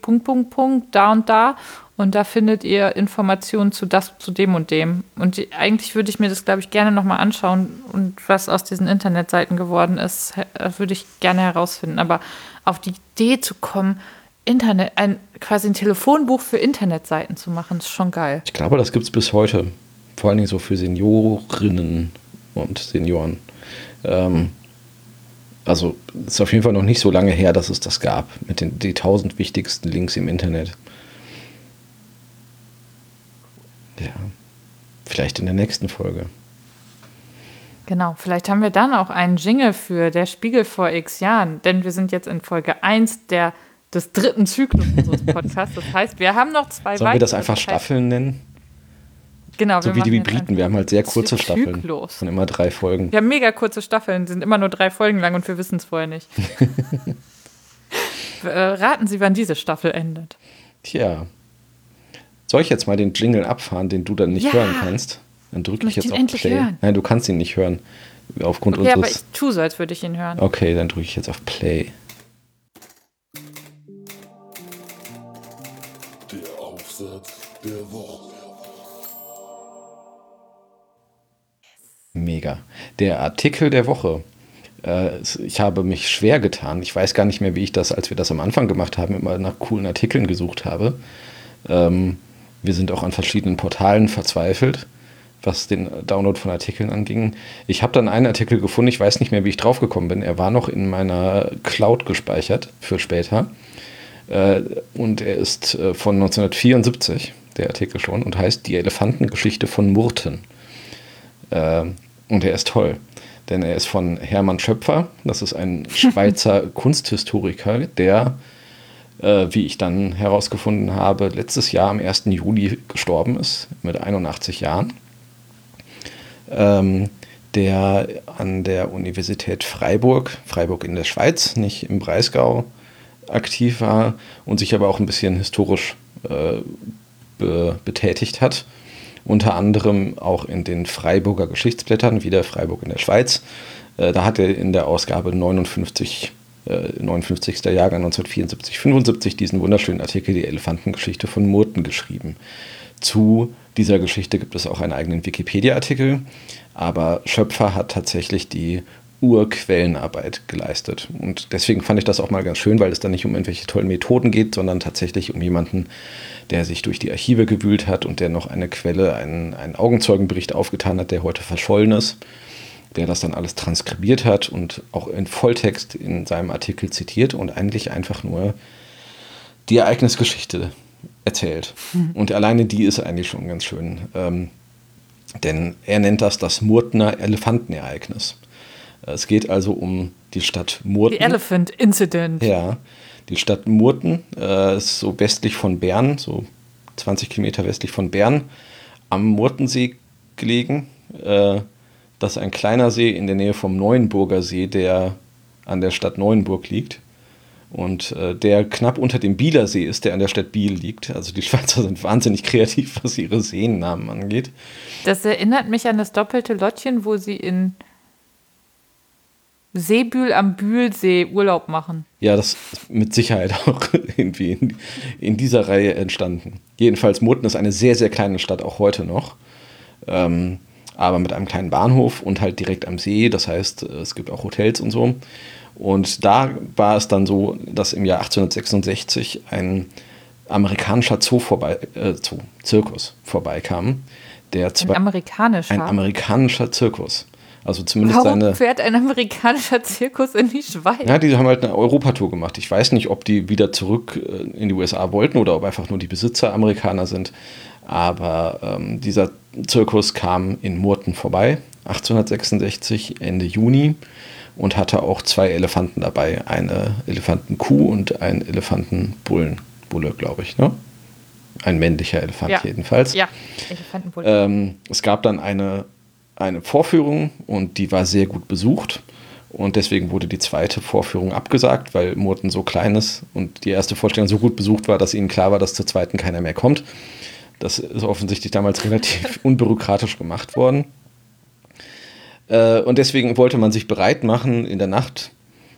Da und da. Und da findet ihr Informationen zu das, zu dem und dem. Und die, eigentlich würde ich mir das, glaube ich, gerne nochmal anschauen. Und was aus diesen Internetseiten geworden ist, he- würde ich gerne herausfinden. Aber auf die Idee zu kommen, Internet, ein quasi ein Telefonbuch für Internetseiten zu machen, ist schon geil. Ich glaube, das gibt es bis heute. Vor allen Dingen so für Seniorinnen und Senioren. Ähm, also es ist auf jeden Fall noch nicht so lange her, dass es das gab, mit den die 1000 wichtigsten Links im Internet. Ja, vielleicht in der nächsten Folge. Genau, vielleicht haben wir dann auch einen Jingle für der Spiegel vor x Jahren, denn wir sind jetzt in Folge 1 der, des dritten Zyklus unseres Podcasts. Das heißt, wir haben noch zwei Sollen wir das weitere. einfach Staffeln nennen? Genau, So wir wie die Briten. Wir haben halt sehr kurze Staffeln. Zyklus. Von immer drei Folgen. Wir haben mega kurze Staffeln, sind immer nur drei Folgen lang und wir wissen es vorher nicht. äh, raten Sie, wann diese Staffel endet. Tja. Soll ich jetzt mal den Jingle abfahren, den du dann nicht Ja. hören kannst? Dann drücke ich jetzt auf endlich Play. hören. Nein, du kannst ihn nicht hören. Aufgrund Okay, aber ich unseres. tue so, als würde ich ihn hören. Okay, dann drücke ich jetzt auf Play. Der Aufsatz der Woche. Mega. Der Artikel der Woche. Äh, ich habe mich schwer getan. Ich weiß gar nicht mehr, wie ich das, als wir das am Anfang gemacht haben, immer nach coolen Artikeln gesucht habe. Ähm, wir sind auch an verschiedenen Portalen verzweifelt, was den Download von Artikeln anging. Ich habe dann einen Artikel gefunden, ich weiß nicht mehr, wie ich draufgekommen bin. Er war noch in meiner Cloud gespeichert für später. Äh, und er ist äh, von 1974, der Artikel schon, und heißt Die Elefantengeschichte von Murten. Und er ist toll, denn er ist von Hermann Schöpfer. Das ist ein Schweizer Kunsthistoriker, der, äh, wie ich dann herausgefunden habe, letztes Jahr am 1. Juli gestorben ist, mit 81 Jahren. Ähm, der an der Universität Freiburg, Freiburg in der Schweiz, nicht im Breisgau, aktiv war und sich aber auch ein bisschen historisch äh, be betätigt hat. Unter anderem auch in den Freiburger Geschichtsblättern, wieder Freiburg in der Schweiz. Äh, da hat er in der Ausgabe 59, äh, 59. Jahrgang 1974, 75 diesen wunderschönen Artikel Die Elefantengeschichte von Murten geschrieben. Zu dieser Geschichte gibt es auch einen eigenen Wikipedia-Artikel, aber Schöpfer hat tatsächlich die Urquellenarbeit geleistet. Und deswegen fand ich das auch mal ganz schön, weil es da nicht um irgendwelche tollen Methoden geht, sondern tatsächlich um jemanden, der sich durch die Archive gewühlt hat und der noch eine Quelle, einen, einen Augenzeugenbericht aufgetan hat, der heute verschollen ist, der das dann alles transkribiert hat und auch in Volltext in seinem Artikel zitiert und eigentlich einfach nur die Ereignisgeschichte erzählt. Und alleine die ist eigentlich schon ganz schön. Ähm, denn er nennt das das Murtner Elefantenereignis. Es geht also um die Stadt Murten. The Elephant Incident. Ja, die Stadt Murten äh, ist so westlich von Bern, so 20 Kilometer westlich von Bern, am Murtensee gelegen. Äh, das ist ein kleiner See in der Nähe vom Neuenburger See, der an der Stadt Neuenburg liegt. Und äh, der knapp unter dem Bieler See ist, der an der Stadt Biel liegt. Also die Schweizer sind wahnsinnig kreativ, was ihre Seennamen angeht. Das erinnert mich an das doppelte Lottchen, wo sie in Seebühl am Bühlsee Urlaub machen. Ja, das ist mit Sicherheit auch irgendwie in, in dieser Reihe entstanden. Jedenfalls, Murten ist eine sehr, sehr kleine Stadt, auch heute noch. Ähm, aber mit einem kleinen Bahnhof und halt direkt am See. Das heißt, es gibt auch Hotels und so. Und da war es dann so, dass im Jahr 1866 ein amerikanischer Zoo vorbei, äh, Zoo, Zirkus vorbeikam. Der Ein amerikanischer. ein amerikanischer Zirkus. Also zumindest Warum seine. fährt ein amerikanischer Zirkus in die Schweiz? Ja, die haben halt eine Europatour gemacht. Ich weiß nicht, ob die wieder zurück äh, in die USA wollten oder ob einfach nur die Besitzer Amerikaner sind. Aber ähm, dieser Zirkus kam in Murten vorbei, 1866, Ende Juni, und hatte auch zwei Elefanten dabei. Eine Elefantenkuh und einen Elefantenbullen. Bulle, glaube ich, ne? Ein männlicher Elefant Ja. jedenfalls. Ja, Elefantenbull. Ähm, es gab dann eine, eine Vorführung und die war sehr gut besucht. Und deswegen wurde die zweite Vorführung abgesagt, weil Murten so klein ist und die erste Vorstellung so gut besucht war, dass ihnen klar war, dass zur zweiten keiner mehr kommt. Das ist offensichtlich damals relativ unbürokratisch gemacht worden. Äh, und deswegen wollte man sich bereit machen, in der Nacht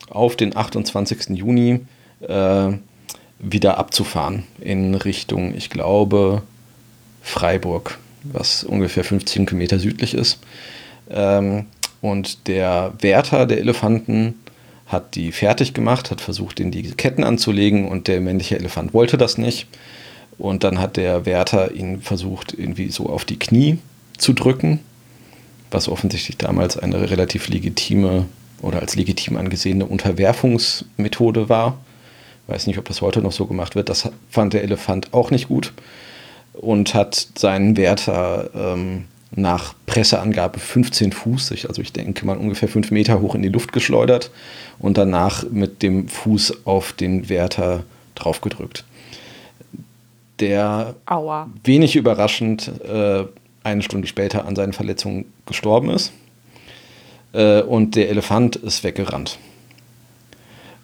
auf den 28. Juni äh, wieder abzufahren in Richtung, ich glaube, Freiburg, was ungefähr 15 Kilometer südlich ist. Ähm, und der Wärter der Elefanten hat die fertig gemacht, hat versucht, in die Ketten anzulegen und der männliche Elefant wollte das nicht. Und dann hat der Wärter ihn versucht, irgendwie so auf die Knie zu drücken, was offensichtlich damals eine relativ legitime oder als legitim angesehene Unterwerfungsmethode war. Weiß nicht, ob das heute noch so gemacht wird. Das fand der Elefant auch nicht gut und hat seinen Wärter ähm, nach Presseangabe 15 Fuß, also ich denke mal ungefähr 5 Meter hoch in die Luft geschleudert und danach mit dem Fuß auf den Wärter draufgedrückt. Der Aua. wenig überraschend äh, eine Stunde später an seinen Verletzungen gestorben ist. Äh, und der Elefant ist weggerannt.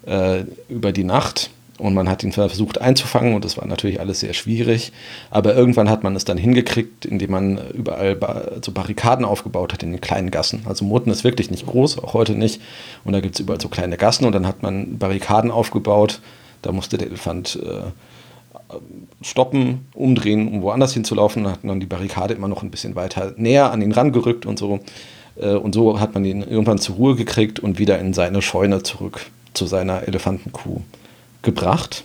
Äh, über die Nacht. Und man hat ihn versucht einzufangen und das war natürlich alles sehr schwierig. Aber irgendwann hat man es dann hingekriegt, indem man überall so Barrikaden aufgebaut hat in den kleinen Gassen. Also Murten ist wirklich nicht groß, auch heute nicht. Und da gibt es überall so kleine Gassen und dann hat man Barrikaden aufgebaut. Da musste der Elefant äh, stoppen, umdrehen, um woanders hinzulaufen. Dann hat man die Barrikade immer noch ein bisschen weiter näher an ihn rangerückt und so. Äh, Und so hat man ihn irgendwann zur Ruhe gekriegt und wieder in seine Scheune zurück zu seiner Elefantenkuh gebracht.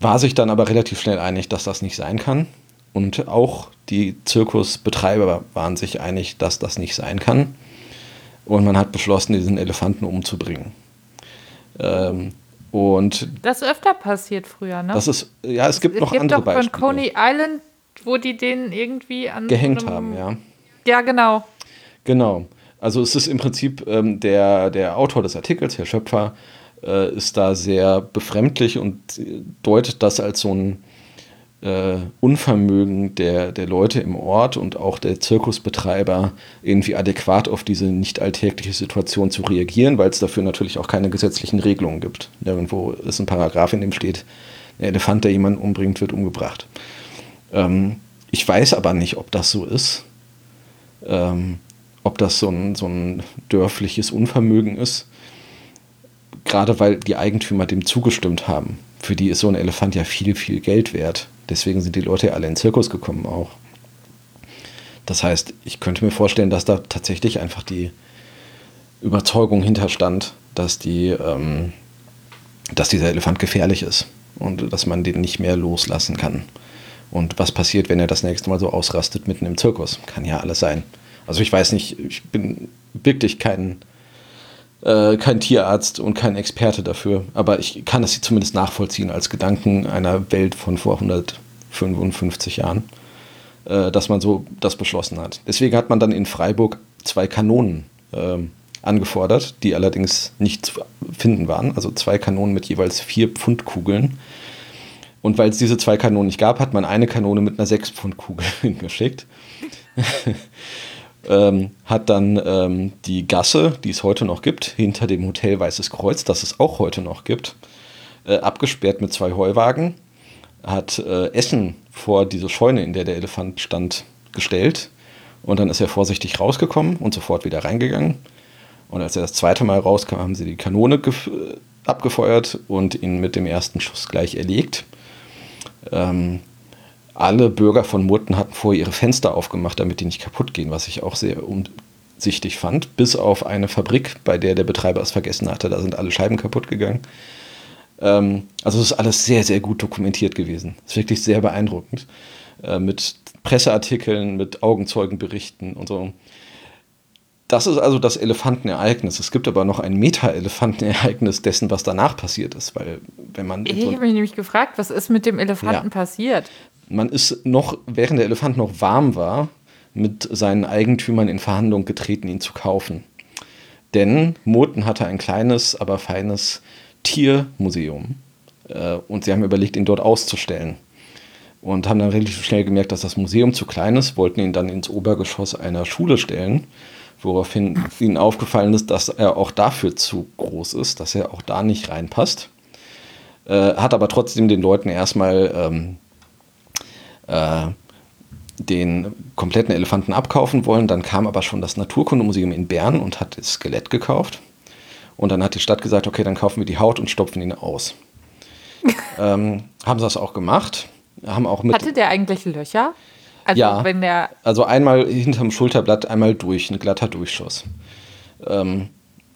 War sich dann aber relativ schnell einig, dass das nicht sein kann. Und auch die Zirkusbetreiber waren sich einig, dass das nicht sein kann. Und man hat beschlossen, diesen Elefanten umzubringen. Ähm, und Das ist öfter passiert früher, ne? das ist, ja, es gibt noch gibt andere doch von Beispiele. Coney Island, wo die den irgendwie an Gehängt einem- haben, ja. Ja, genau. Genau. Also es ist im Prinzip ähm, der, der Autor des Artikels, Herr Schöpfer, äh, ist da sehr befremdlich und deutet das als so ein äh, Unvermögen der, der Leute im Ort und auch der Zirkusbetreiber irgendwie adäquat auf diese nicht alltägliche Situation zu reagieren, weil es dafür natürlich auch keine gesetzlichen Regelungen gibt. Nirgendwo ist ein Paragraph, in dem steht, ein Elefant, der jemanden umbringt, wird umgebracht. Ähm, ich weiß aber nicht, ob das so ist ähm, ob das so ein, so ein dörfliches Unvermögen ist. Gerade weil die Eigentümer dem zugestimmt haben. Für die ist so ein Elefant ja viel, viel Geld wert. Deswegen sind die Leute ja alle in den Zirkus gekommen auch. Das heißt, ich könnte mir vorstellen, dass da tatsächlich einfach die, Überzeugung hinterstand, dass, die, ähm, dass dieser Elefant gefährlich ist und dass man den nicht mehr loslassen kann. Und was passiert, wenn er das nächste Mal so ausrastet mitten im Zirkus? Kann ja alles sein. Also ich weiß nicht, ich bin wirklich kein, äh, kein Tierarzt und kein Experte dafür, aber ich kann das zumindest nachvollziehen als Gedanken einer Welt von vor 155 Jahren, äh, dass man so das beschlossen hat. Deswegen hat man dann in Freiburg zwei Kanonen äh, angefordert, die allerdings nicht zu finden waren. Also zwei Kanonen mit jeweils vier Pfund Kugeln. Und weil es diese zwei Kanonen nicht gab, hat man eine Kanone mit einer 6 Pfund Kugel hingeschickt. Ähm, hat dann ähm, die Gasse, die es heute noch gibt, hinter dem Hotel Weißes Kreuz, das es auch heute noch gibt, äh, abgesperrt mit zwei Heuwagen, hat äh, Essen vor diese Scheune, in der der Elefant stand, gestellt. Und dann ist er vorsichtig rausgekommen und sofort wieder reingegangen. Und als er das zweite Mal rauskam, haben sie die Kanone abgefeuert und ihn mit dem ersten Schuss gleich erlegt. Ähm, alle Bürger von Murten hatten vorher ihre Fenster aufgemacht, damit die nicht kaputt gehen, was ich auch sehr umsichtig fand. Bis auf eine Fabrik, bei der der Betreiber es vergessen hatte, da sind alle Scheiben kaputt gegangen. Ähm, also es ist alles sehr, sehr gut dokumentiert gewesen. Es ist wirklich sehr beeindruckend. Äh, mit Presseartikeln, mit Augenzeugenberichten und so. Das ist also das Elefantenereignis. Es gibt aber noch ein Meta-Elefantenereignis dessen, was danach passiert ist. Weil, wenn man. Ich habe mich nämlich gefragt, was ist mit dem Elefanten Ja. passiert? Man ist noch, während der Elefant noch warm war, mit seinen Eigentümern in Verhandlung getreten, ihn zu kaufen. Denn Murten hatte ein kleines, aber feines Tiermuseum. Äh, und sie haben überlegt, ihn dort auszustellen. Und haben dann relativ schnell gemerkt, dass das Museum zu klein ist, wollten ihn dann ins Obergeschoss einer Schule stellen, woraufhin ihnen aufgefallen ist, dass er auch dafür zu groß ist, dass er auch da nicht reinpasst. Äh, hat aber trotzdem den Leuten erstmal ähm, äh, den kompletten Elefanten abkaufen wollen. Dann kam aber schon das Naturkundemuseum in Bern und hat das Skelett gekauft. Und dann hat die Stadt gesagt, okay, dann kaufen wir die Haut und stopfen ihn aus. ähm, haben sie das auch gemacht. Haben auch mit, Hatte der eigentlich Löcher? Also Ja. wenn der. also einmal hinterm Schulterblatt, einmal durch, ein glatter Durchschuss. Ähm,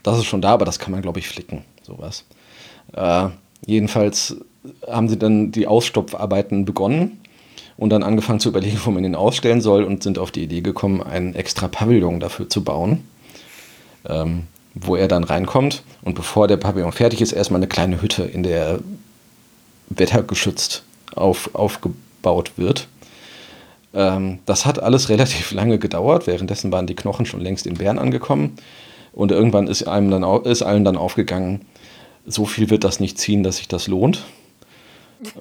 das ist schon da, aber das kann man, glaube ich, flicken, sowas. Äh, jedenfalls haben sie dann die Ausstopfarbeiten begonnen und dann angefangen zu überlegen, wo man ihn ausstellen soll und sind auf die Idee gekommen, einen extra Pavillon dafür zu bauen, ähm, wo er dann reinkommt. Und bevor der Pavillon fertig ist, erstmal eine kleine Hütte, in der er wettergeschützt auf, aufgebaut wird. Ähm, das hat alles relativ lange gedauert. Währenddessen waren die Knochen schon längst in Bern angekommen. Und irgendwann ist, einem dann, ist allen dann aufgegangen, so viel wird das nicht ziehen, dass sich das lohnt.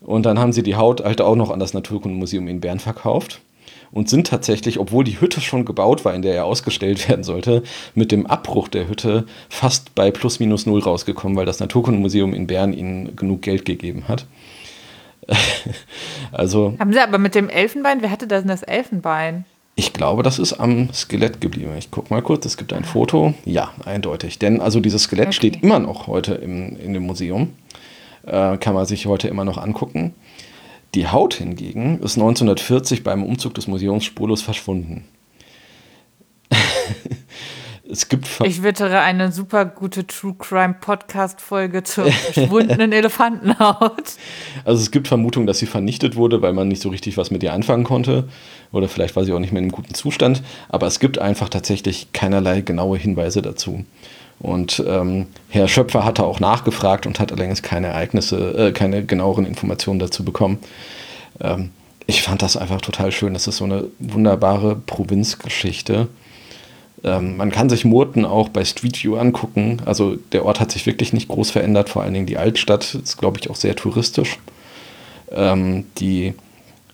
Und dann haben sie die Haut halt auch noch an das Naturkundemuseum in Bern verkauft und sind tatsächlich, obwohl die Hütte schon gebaut war, in der er ausgestellt werden sollte, mit dem Abbruch der Hütte fast bei plus minus null rausgekommen, weil das Naturkundemuseum in Bern ihnen genug Geld gegeben hat. also Haben sie aber mit dem Elfenbein, wer hatte denn das Elfenbein? ich glaube, das ist am Skelett geblieben. Ich gucke mal kurz, es gibt ein Foto. Ja, eindeutig. Denn also dieses Skelett Okay. steht immer noch heute im, in dem Museum. Äh, kann man sich heute immer noch angucken. Die Haut hingegen ist 1940 beim Umzug des Museums spurlos verschwunden. es gibt ver- Ich wittere eine super gute True Crime Podcast Folge zur verschwundenen Elefantenhaut. Also es gibt Vermutungen, dass sie vernichtet wurde, weil man nicht so richtig was mit ihr anfangen konnte. Oder vielleicht war sie auch nicht mehr in einem guten Zustand. Aber es gibt einfach tatsächlich keinerlei genaue Hinweise dazu. Und ähm, Herr Schöpfer hatte auch nachgefragt und hat allerdings keine Ereignisse, äh, keine genaueren Informationen dazu bekommen. Ähm, ich fand das einfach total schön. Das ist so eine wunderbare Provinzgeschichte. Ähm, man kann sich Murten auch bei Street View angucken. Also der Ort hat sich wirklich nicht groß verändert. Vor allen Dingen die Altstadt ist, glaube ich, auch sehr touristisch. Ähm, die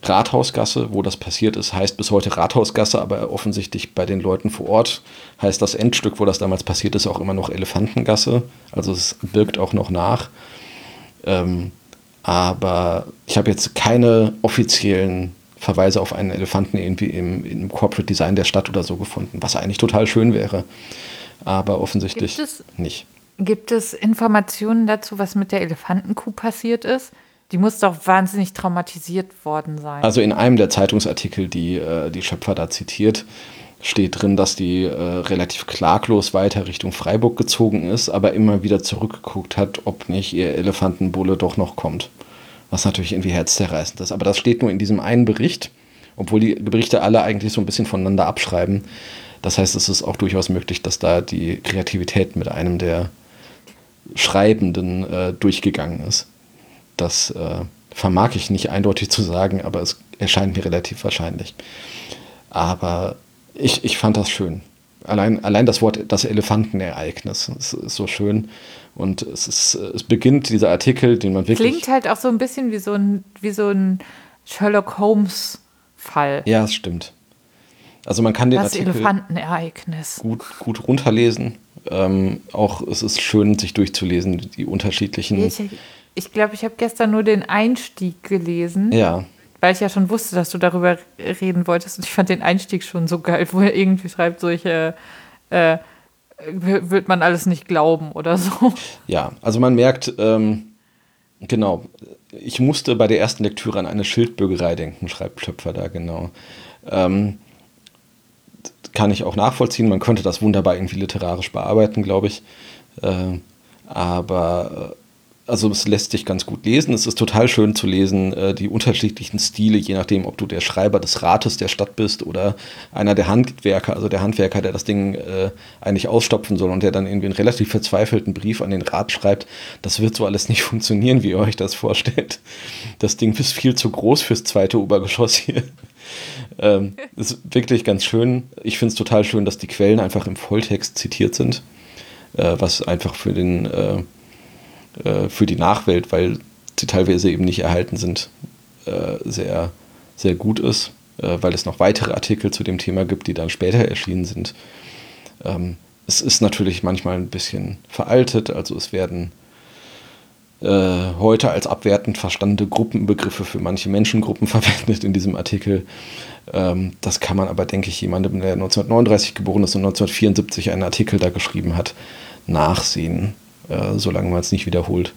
Rathausgasse, wo das passiert ist, heißt bis heute Rathausgasse, aber offensichtlich bei den Leuten vor Ort heißt das Endstück, wo das damals passiert ist, auch immer noch Elefantengasse. Also es birgt auch noch nach. Ähm, aber ich habe jetzt keine offiziellen Verweise auf einen Elefanten irgendwie im, im Corporate Design der Stadt oder so gefunden, was eigentlich total schön wäre. Aber offensichtlich Gibt es- nicht. Gibt es Informationen dazu, was mit der Elefantenkuh passiert ist? Die muss doch wahnsinnig traumatisiert worden sein. Also in einem der Zeitungsartikel, die äh, die Schöpfer da zitiert, steht drin, dass die äh, relativ klaglos weiter Richtung Freiburg gezogen ist, aber immer wieder zurückgeguckt hat, ob nicht ihr Elefantenbulle doch noch kommt. Was natürlich irgendwie herzzerreißend ist. Aber das steht nur in diesem einen Bericht, obwohl die Berichte alle eigentlich so ein bisschen voneinander abschreiben. Das heißt, es ist auch durchaus möglich, dass da die Kreativität mit einem der Schreibenden äh, durchgegangen ist. Das äh, vermag ich nicht eindeutig zu sagen, aber es erscheint mir relativ wahrscheinlich. Aber ich, ich fand das schön. Allein, allein das Wort, das Elefantenereignis, ist, ist so schön. Und es, ist, es beginnt dieser Artikel, den man wirklich. Klingt halt auch so ein bisschen wie so ein, wie so ein Sherlock Holmes-Fall. Ja, es stimmt. Also man kann den Das Artikel Elefantenereignis. gut, gut runterlesen. Ähm, auch es ist schön, sich durchzulesen, die unterschiedlichen. Ich ich, glaub, ich habe gestern nur den Einstieg gelesen, ja, weil ich ja schon wusste, dass du darüber reden wolltest. Und ich fand den Einstieg schon so geil, wo er irgendwie schreibt, solche äh, w- wird man alles nicht glauben oder so. ja. Also man merkt, ähm, genau, ich musste bei der ersten Lektüre an eine Schildbürgerei denken, schreibt Schöpfer da genau. Ähm, kann ich auch nachvollziehen. Man könnte das wunderbar irgendwie literarisch bearbeiten, glaube ich. Äh, aber äh, also es lässt sich ganz gut lesen. Es ist total schön zu lesen, äh, die unterschiedlichen Stile, je nachdem, ob du der Schreiber des Rates der Stadt bist oder einer der Handwerker, also der Handwerker, der das Ding äh, eigentlich ausstopfen soll und der dann irgendwie einen relativ verzweifelten Brief an den Rat schreibt. Das wird so alles nicht funktionieren, wie ihr euch das vorstellt. Das Ding ist viel zu groß fürs zweite Obergeschoss hier. Ähm, ist wirklich ganz schön. Ich finde es total schön, dass die Quellen einfach im Volltext zitiert sind, äh, was einfach für den äh, für die Nachwelt, weil sie teilweise eben nicht erhalten sind, äh, sehr, sehr gut ist, äh, weil es noch weitere Artikel zu dem Thema gibt, die dann später erschienen sind. Ähm, es ist natürlich manchmal ein bisschen veraltet, also es werden äh, heute als abwertend verstandene Gruppenbegriffe für manche Menschengruppen verwendet in diesem Artikel. Ähm, das kann man aber, denke ich, jemandem, der 1939 geboren ist und 1974 einen Artikel da geschrieben hat, nachsehen, äh, solange man es nicht wiederholt.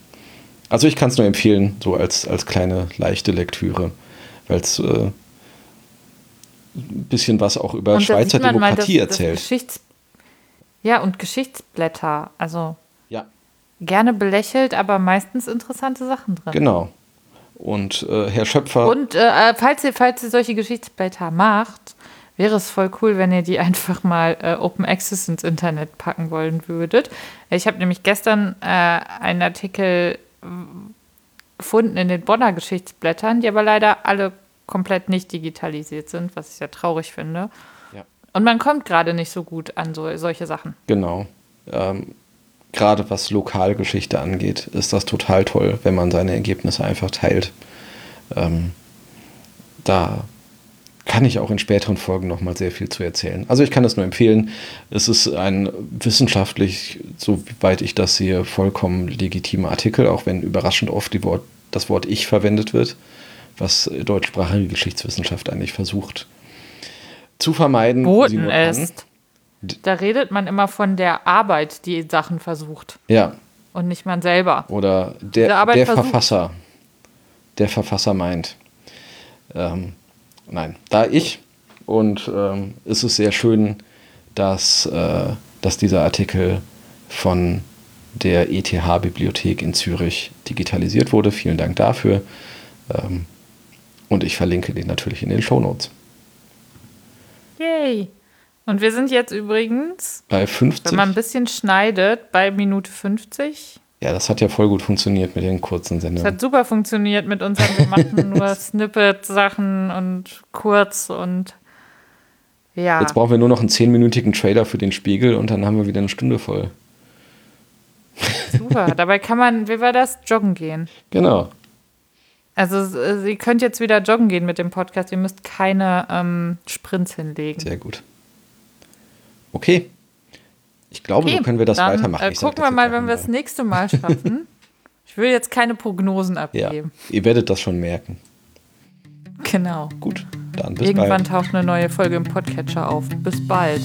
Also ich kann es nur empfehlen, so als, als kleine leichte Lektüre, weil es äh, ein bisschen was auch über Und Schweizer man mal, Demokratie dass- erzählt. Geschichts ja, und Geschichtsblätter. Also Ja. gerne belächelt, aber meistens interessante Sachen drin. Genau. Und äh, Herr Schöpfer, Und äh, falls, ihr, falls ihr solche Geschichtsblätter macht, wäre es voll cool, wenn ihr die einfach mal äh, Open Access ins Internet packen wollen würdet. Ich habe nämlich gestern äh, einen Artikel gefunden in den Bonner Geschichtsblättern, die aber leider alle komplett nicht digitalisiert sind, was ich sehr traurig finde. Ja. Und man kommt gerade nicht so gut an so, solche Sachen. genau, ähm, gerade was Lokalgeschichte angeht, ist das total toll, wenn man seine Ergebnisse einfach teilt. Ähm, da kann ich auch in späteren Folgen noch mal sehr viel zu erzählen. Also ich kann es nur empfehlen. Es ist ein wissenschaftlich, soweit ich das sehe, vollkommen legitimer Artikel, auch wenn überraschend oft Wort, das Wort Ich verwendet wird, was deutschsprachige Geschichtswissenschaft eigentlich versucht zu vermeiden. Boten ist. Da redet man immer von der Arbeit, die Sachen versucht. Ja, Und nicht man selber. Oder Der der, der. Verfasser. Der Verfasser meint. Ähm, nein, da ich. Und ähm, es ist sehr schön, dass, äh, dass dieser Artikel von der ETH-Bibliothek in Zürich digitalisiert wurde. Vielen Dank dafür. Ähm, und ich verlinke den natürlich in den Shownotes. Yay. Und wir sind jetzt übrigens, Bei 50. wenn man ein bisschen schneidet, bei Minute 50. Ja, das hat ja voll gut funktioniert mit den kurzen Das Sendungen. hat super funktioniert mit unseren, wir machen nur Snippet-Sachen und kurz und ja. Jetzt brauchen wir nur noch einen 10-minütigen Trailer für den Spiegel und dann haben wir wieder eine Stunde voll. Super. Dabei kann man, wie war das? Joggen gehen. Genau. Also äh, ihr könnt jetzt wieder joggen gehen mit dem Podcast. Ihr müsst keine ähm, Sprints hinlegen. Sehr gut. Okay. Ich glaube, Okay, so können wir das dann, weitermachen. Äh, gucken das wir mal, wenn wir es nächste Mal schaffen. ich will jetzt keine Prognosen Ja, abgeben. ihr werdet das schon merken. Genau. Gut, dann bis Irgendwann bald. taucht eine neue Folge im Podcatcher auf. Bis bald.